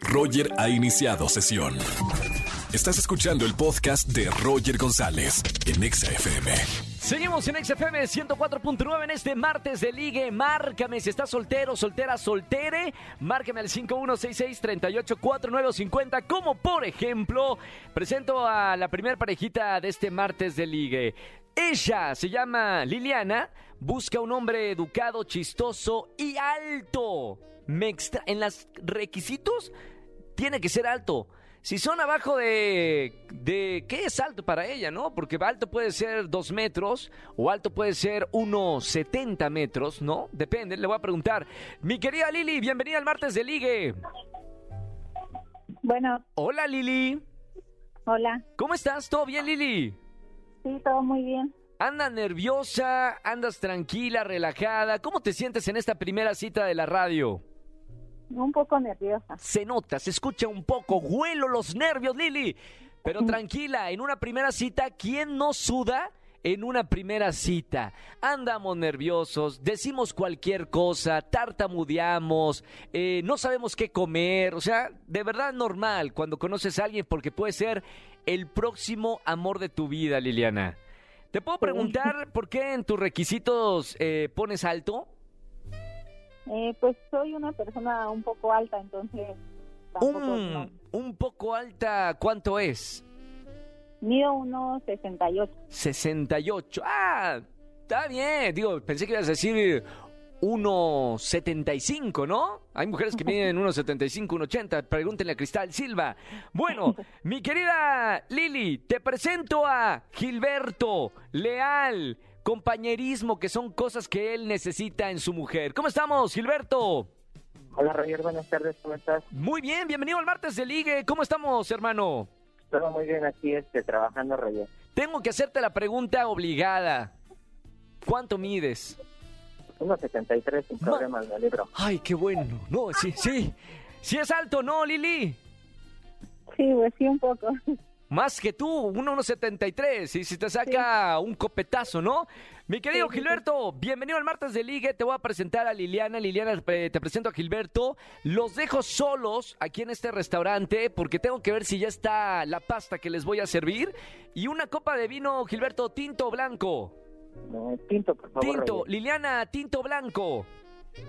Roger ha iniciado sesión. Estás escuchando el podcast de Roger González en Exa FM. Seguimos en XFM 104.9 en este martes de ligue. Márcame si estás soltero, soltera, soltere. Márcame al 5166-384950. Como por ejemplo, presento a la primera parejita de este martes de ligue. Ella se llama Liliana, busca un hombre educado, chistoso y alto. Me extra en los requisitos tiene que ser alto. Si son abajo de, de... ¿Qué es alto para ella, no? Porque alto puede ser dos metros o alto puede ser unos 70 metros, ¿no? Depende, le voy a preguntar. Mi querida Lili, bienvenida al martes de Ligue. Bueno, Hola Lili. hola. ¿Cómo estás? ¿Todo bien Lili? Sí, todo muy bien. ¿Andas nerviosa? ¿Andas tranquila, relajada? ¿Cómo te sientes en esta primera cita de la radio? Un poco nerviosa. Se nota, se escucha un poco, huelo los nervios, Lili. Pero tranquila, en una primera cita, ¿quién no suda? En una primera cita, andamos nerviosos, decimos cualquier cosa, tartamudeamos, eh, no sabemos qué comer, o sea, de verdad normal cuando conoces a alguien porque puede ser el próximo amor de tu vida, Liliana. ¿Te puedo preguntar por qué en tus requisitos eh, pones alto? Eh, pues soy una persona un poco alta, entonces tampoco no. Un, un poco alta, ¿cuánto es? Mido unos 68. 68. Ah, está bien. Digo, pensé que ibas a decir 1.75, ¿no? Hay mujeres que miden 1.75, 1.80. Pregúntenle a Cristal Silva. Bueno, mi querida Lili, te presento a Gilberto Leal. Compañerismo, que son cosas que él necesita en su mujer. ¿Cómo estamos, Gilberto? Hola Roger, buenas tardes, ¿cómo estás? Muy bien, bienvenido al martes de Ligue. ¿Cómo estamos, hermano? Todo muy bien aquí, este, trabajando Roger. Tengo que hacerte la pregunta obligada. ¿Cuánto mides? 1.73 sin Ma- problemas, me libro. Ay, qué bueno. No, sí, sí. Sí es alto, ¿no, Lili? Sí, pues sí, un poco. Más que tú, 1.73. Y si te saca un copetazo, ¿no? Mi querido Sí, sí, sí. Gilberto, bienvenido al martes de Ligue. Te voy a presentar a Liliana. Liliana, te presento a Gilberto. Los dejo solos aquí en este restaurante porque tengo que ver si ya está la pasta que les voy a servir. Y una copa de vino, Gilberto, tinto o blanco. Eh, tinto, por favor. Tinto. Roger. Liliana, tinto o blanco.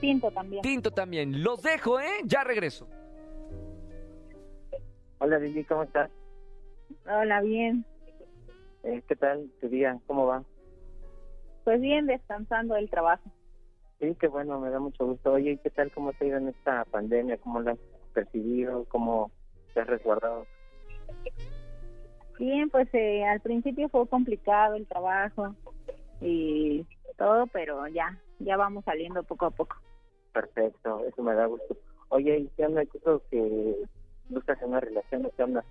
Tinto también. Tinto también. Los dejo, ¿eh? Ya regreso. Hola Lili, ¿cómo estás? Hola, bien. Eh, ¿Qué tal tu día? ¿Cómo va? Pues bien, descansando del trabajo. Sí, qué bueno, me da mucho gusto. Oye, ¿y ¿qué tal cómo te ha ido en esta pandemia? ¿Cómo la has percibido? ¿Cómo te has resguardado? Bien, pues eh, al principio fue complicado el trabajo y todo, pero ya, ya vamos saliendo poco a poco. Perfecto, eso me da gusto. Oye, ¿y qué onda? ¿Qué que buscas una relación? ¿Qué onda?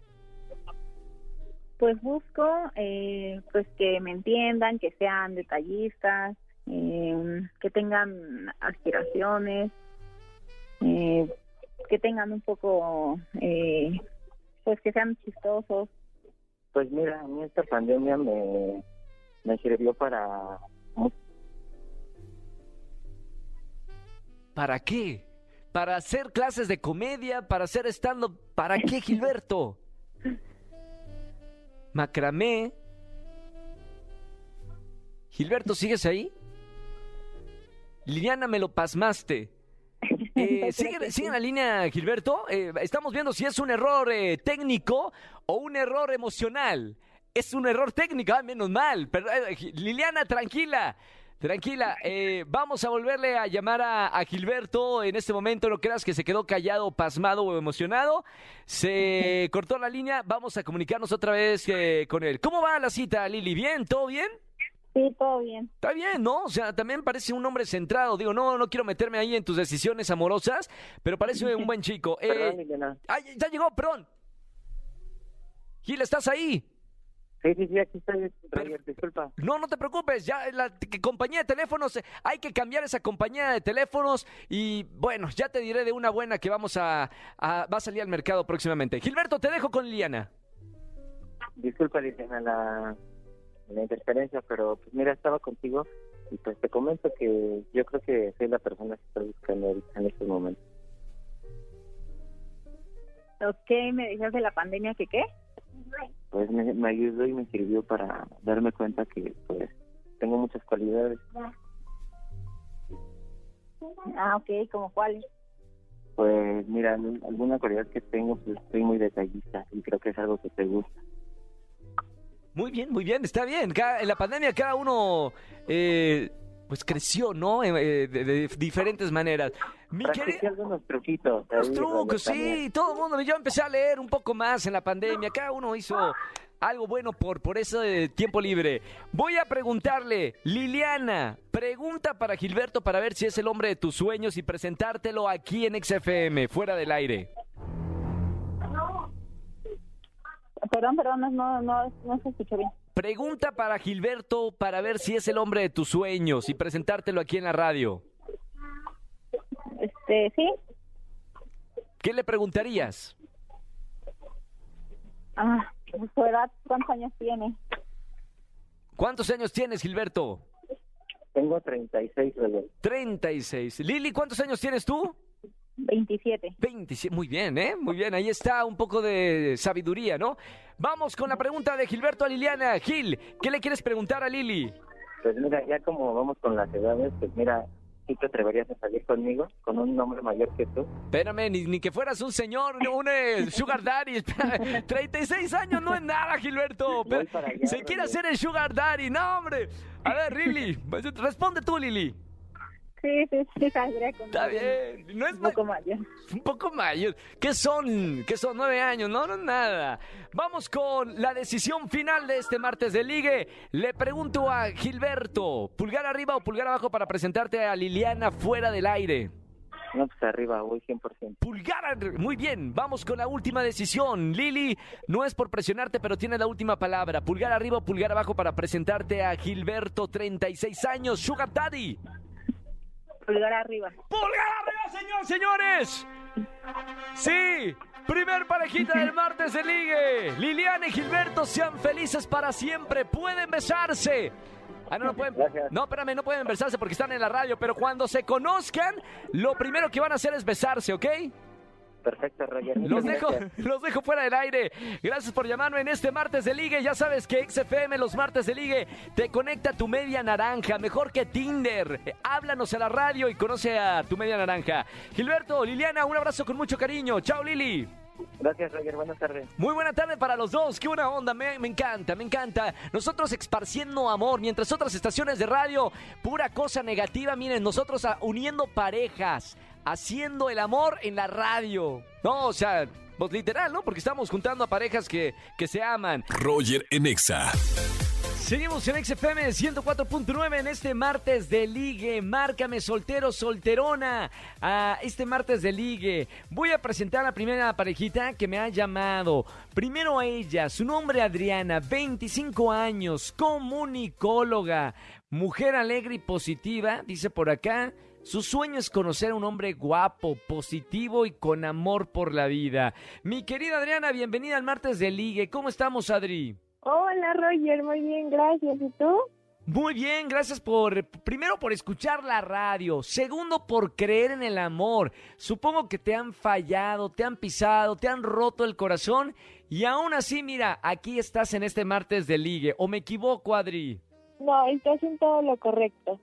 Pues busco, eh, pues que me entiendan, que sean detallistas, eh, que tengan aspiraciones, eh, que tengan un poco, eh, pues que sean chistosos. Pues mira, a mí esta pandemia me, me sirvió para ¿Para qué? ¿Para hacer clases de comedia? ¿Para hacer stand-up? ¿Para qué, Gilberto? Macramé. Gilberto, ¿sigues ahí? Liliana, me lo pasmaste. Eh, ¿sigue, en la línea, Gilberto? Eh, estamos viendo si es un error eh, técnico o un error emocional. Es un error técnico, ah, menos mal. Pero, Liliana, tranquila. Tranquila, eh, vamos a volverle a llamar a, a Gilberto en este momento. No creas que se quedó callado, pasmado o emocionado. Se cortó la línea. Vamos a comunicarnos otra vez eh, con él. ¿Cómo va la cita, Lili? ¿Bien? ¿Todo bien? Sí, todo bien. Está bien, ¿no? O sea, también parece un hombre centrado. Digo, no, no quiero meterme ahí en tus decisiones amorosas, pero parece un buen chico. Eh, Perdón. ¡Ay, ya llegó, perdón! Gil, ¿estás ahí? Sí, sí, sí, aquí estoy, Roger, disculpa. No, no te preocupes, ya la compañía de teléfonos, hay que cambiar esa compañía de teléfonos y bueno, ya te diré de una buena que vamos a, a- va a salir al mercado próximamente. Gilberto, te dejo con Liliana. Disculpa, Liliana, la, la interferencia, pero pues mira, estaba contigo y pues te comento que yo creo que soy la persona que estoy buscando ahorita en estos momentos. Ok, me dices de la pandemia que qué? Me, me ayudó y me sirvió para darme cuenta que pues tengo muchas cualidades. Ah, ok, ¿como cuáles? Pues mira, alguna cualidad que tengo, pues soy muy detallista y creo que es algo que te gusta. Muy bien, muy bien, está bien. Cada- en la pandemia cada uno eh, pues creció, ¿no? Eh, eh, de, de diferentes maneras. Mi Practiqué querido... algunos truquitos. Los trucos, también. sí, todo el mundo. Yo empecé a leer un poco más en la pandemia. Cada uno hizo algo bueno por, por ese tiempo libre. Voy a preguntarle, Liliana, pregunta para Gilberto para ver si es el hombre de tus sueños y presentártelo aquí en XFM, fuera del aire. Perdón, perdón, no, no, no, no se escuchó bien. Pregunta para Gilberto para ver si es el hombre de tus sueños y presentártelo aquí en la radio. Este, sí. ¿Qué le preguntarías? Ah, su edad, ¿cuántos años tiene? ¿Cuántos años tienes, Gilberto? Tengo 36, Roger. 36. Lili, ¿cuántos años tienes tú? 27. 27, muy bien, ¿eh? Muy bien, ahí está un poco de sabiduría, ¿no? Vamos con la pregunta de Gilberto a Liliana. Gil, ¿qué le quieres preguntar a Lili? Pues mira, ya como vamos con las edades, pues mira, ¿sí te atreverías a salir conmigo? Con un hombre mayor que tú. Espérame, ni, ni que fueras un señor, un eh, sugar daddy. Espera, 36 años no es nada, Gilberto. Allá, Se quiere hacer el sugar daddy, no, hombre. A ver, Lili, responde tú, Lili. Sí, sí, sí, saldría con Está bien, no es un poco mayor. un poco mayor. ¿Qué son? ¿Qué son? Nueve años, no, no nada. Vamos con la decisión final de este martes de ligue. Le pregunto a Gilberto, ¿pulgar arriba o pulgar abajo para presentarte a Liliana fuera del aire? No, pues arriba, voy 100%. Pulgar, ar- muy bien, vamos con la última decisión. Lili, no es por presionarte, pero tiene la última palabra. Pulgar arriba o pulgar abajo para presentarte a Gilberto, 36 años, Sugar Daddy. Pulgar arriba. ¡Pulgar arriba, señor, señores! Sí, primer parejita del martes de ligue. Liliana y Gilberto sean felices para siempre. Pueden besarse. Ah, no, no pueden. Gracias. No, espérame, no pueden besarse porque están en la radio. Pero cuando se conozcan, lo primero que van a hacer es besarse, ¿ok? Perfecto, Roger. Los dejo, los dejo fuera del aire. Gracias por llamarme en este martes de ligue. Ya sabes que XFM los martes de ligue te conecta a tu media naranja, mejor que Tinder. Háblanos a la radio y conoce a tu media naranja. Gilberto, Liliana, un abrazo con mucho cariño. Chao, Lili. Gracias, Roger. Buenas tardes. Muy buena tarde para los dos, qué buena onda, me, me encanta, me encanta. Nosotros esparciendo amor, mientras otras estaciones de radio, pura cosa negativa, miren, nosotros uniendo parejas, haciendo el amor en la radio. No, o sea, pues literal, ¿no? Porque estamos juntando a parejas que, que se aman. Roger en Exa. Seguimos en XFM 104.9 en este martes de ligue. Márcame soltero, solterona. A este martes de ligue. Voy a presentar a la primera parejita que me ha llamado. Primero a ella, su nombre Adriana, 25 años, comunicóloga, mujer alegre y positiva, dice por acá. Su sueño es conocer a un hombre guapo, positivo y con amor por la vida. Mi querida Adriana, bienvenida al martes de ligue. ¿Cómo estamos, Adri? Hola Roger, muy bien, gracias. ¿Y tú? Muy bien, gracias por, primero por escuchar la radio, segundo por creer en el amor. Supongo que te han fallado, te han pisado, te han roto el corazón y aún así, mira, aquí estás en este martes de ligue. ¿O me equivoco, Adri? No, estás en todo lo correcto.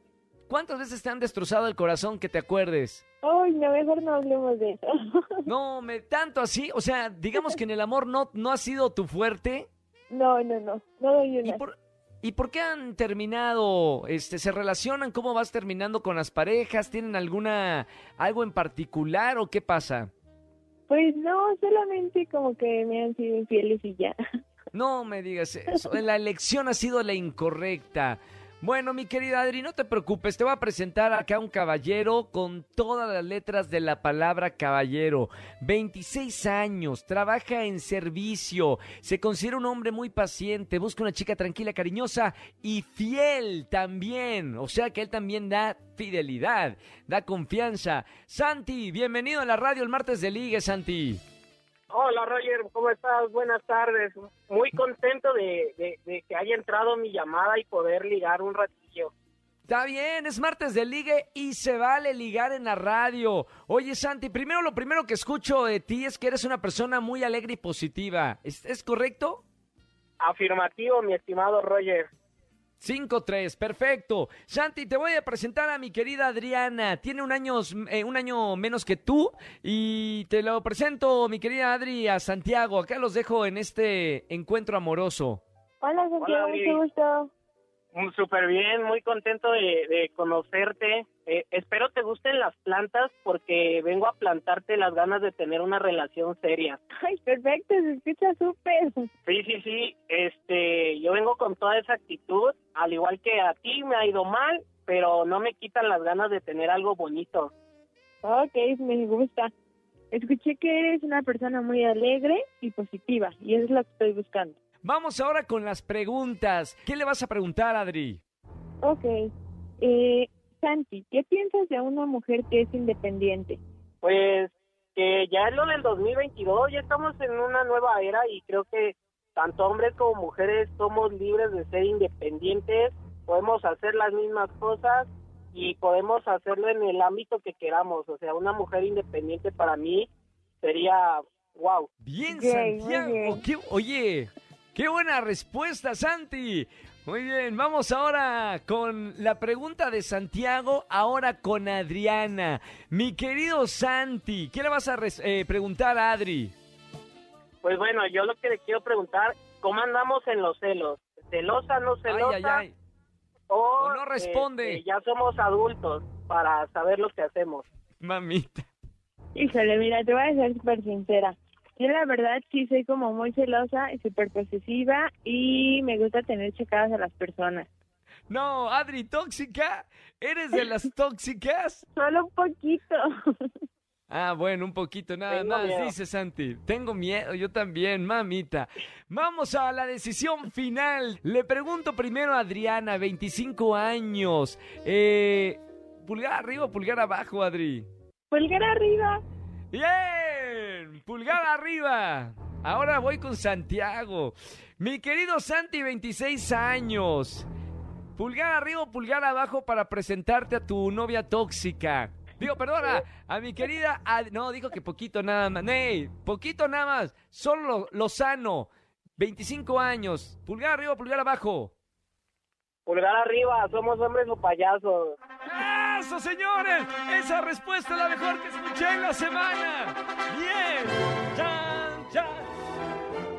¿Cuántas veces te han destrozado el corazón que te acuerdes? Ay, no, mejor no hablemos de eso. No, me tanto así, o sea, digamos que en el amor no, no ha sido tu fuerte. No, no, no, no doy ¿Y una. por, ¿Y por qué han terminado? Este, ¿Se relacionan? ¿Cómo vas terminando con las parejas? ¿Tienen alguna algo en particular o qué pasa? Pues no, solamente como que me han sido infieles y ya. No me digas eso. La elección ha sido la incorrecta. Bueno, mi querida Adri, no te preocupes, te voy a presentar acá un caballero con todas las letras de la palabra caballero. 26 años, trabaja en servicio, se considera un hombre muy paciente, busca una chica tranquila, cariñosa y fiel también. O sea que él también da fidelidad, da confianza. Santi, bienvenido a la radio el martes de Ligue, Santi. Hola Roger, ¿cómo estás? Buenas tardes. Muy contento de, de- de que haya entrado mi llamada y poder ligar un ratillo. Está bien, es martes de ligue y se vale ligar en la radio. Oye, Santi, primero lo primero que escucho de ti es que eres una persona muy alegre y positiva. ¿Es, es correcto? Afirmativo, mi estimado Roger. 5-3, perfecto. Santi, te voy a presentar a mi querida Adriana. Tiene un año, eh, un año menos que tú y te lo presento, mi querida Adri, a Santiago. Acá los dejo en este encuentro amoroso. Hola, Santiago, mucho gusto. Mm, Súper bien, muy contento de, de conocerte. Eh, espero te gusten las plantas porque vengo a plantarte las ganas de tener una relación seria. Ay, perfecto, se escucha súper. Sí, sí, sí. Este, yo vengo con toda esa actitud, al igual que a ti me ha ido mal, pero no me quitan las ganas de tener algo bonito. Ok, me gusta. Escuché que eres una persona muy alegre y positiva, y eso es lo que estoy buscando. Vamos ahora con las preguntas. ¿Qué le vas a preguntar, Adri? Ok. Eh, Santi, ¿qué piensas de una mujer que es independiente? Pues que ya es lo del 2022, ya estamos en una nueva era y creo que tanto hombres como mujeres somos libres de ser independientes, podemos hacer las mismas cosas y podemos hacerlo en el ámbito que queramos. O sea, una mujer independiente para mí sería wow. Bien, Santiago. bien. Qué- oye, qué buena respuesta, Santi. Muy bien, vamos ahora con la pregunta de Santiago, ahora con Adriana. Mi querido Santi, ¿qué le vas a res- eh, preguntar a Adri? Pues bueno, yo lo que le quiero preguntar, ¿cómo andamos en los celos? ¿Celosa, no celosa? Ay, ay, ay. O, O no responde. este, ya somos adultos para saber lo que hacemos. Mamita. Híjole, mira, te voy a ser súper sincera. Yo la verdad sí soy como muy celosa y súper posesiva y me gusta tener checadas a las personas. No, Adri, tóxica. ¿Eres de las tóxicas? Solo un poquito. Ah, bueno, un poquito nada Tengo más, miedo. dice Santi. Tengo miedo, yo también, mamita. Vamos a la decisión final. Le pregunto primero a Adriana, 25 años. Eh, ¿Pulgar arriba o pulgar abajo, Adri? Pulgar arriba. Bien, pulgar arriba. Ahora voy con Santiago. Mi querido Santi, 26 años. Pulgar arriba o pulgar abajo para presentarte a tu novia tóxica. Digo, perdona, a mi querida... Ad- No, dijo que poquito nada más. Ney, poquito nada más. Solo Lozano, 25 años. Pulgar arriba pulgar abajo. Pulgar arriba, somos hombres o payasos. ¡Eso, señores! Esa respuesta es la mejor que escuché en la semana. ¡Bien! ¡Chan, chan!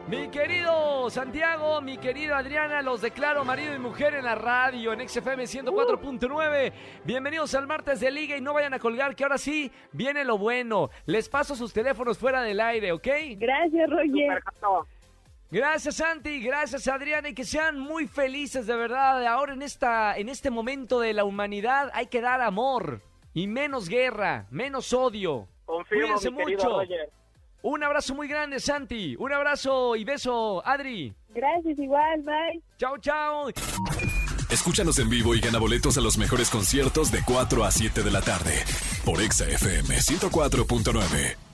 Mi querido Santiago, mi querida Adriana, los declaro marido y mujer en la radio, en XFM 104.9. Bienvenidos al martes de Liga y no vayan a colgar, que ahora sí viene lo bueno. Les paso sus teléfonos fuera del aire, ¿ok? Gracias, Roger. Gracias Santi, gracias Adriana y que sean muy felices de verdad. Ahora en esta en este momento de la humanidad hay que dar amor y menos guerra, menos odio. Confirmo, Cuídense mi querido mucho. Roger. Un abrazo muy grande Santi, un abrazo y beso Adri. Gracias, igual, bye. Chao, chao. Escúchanos en vivo y gana boletos a los mejores conciertos de 4 a 7 de la tarde por Exa FM 104.9.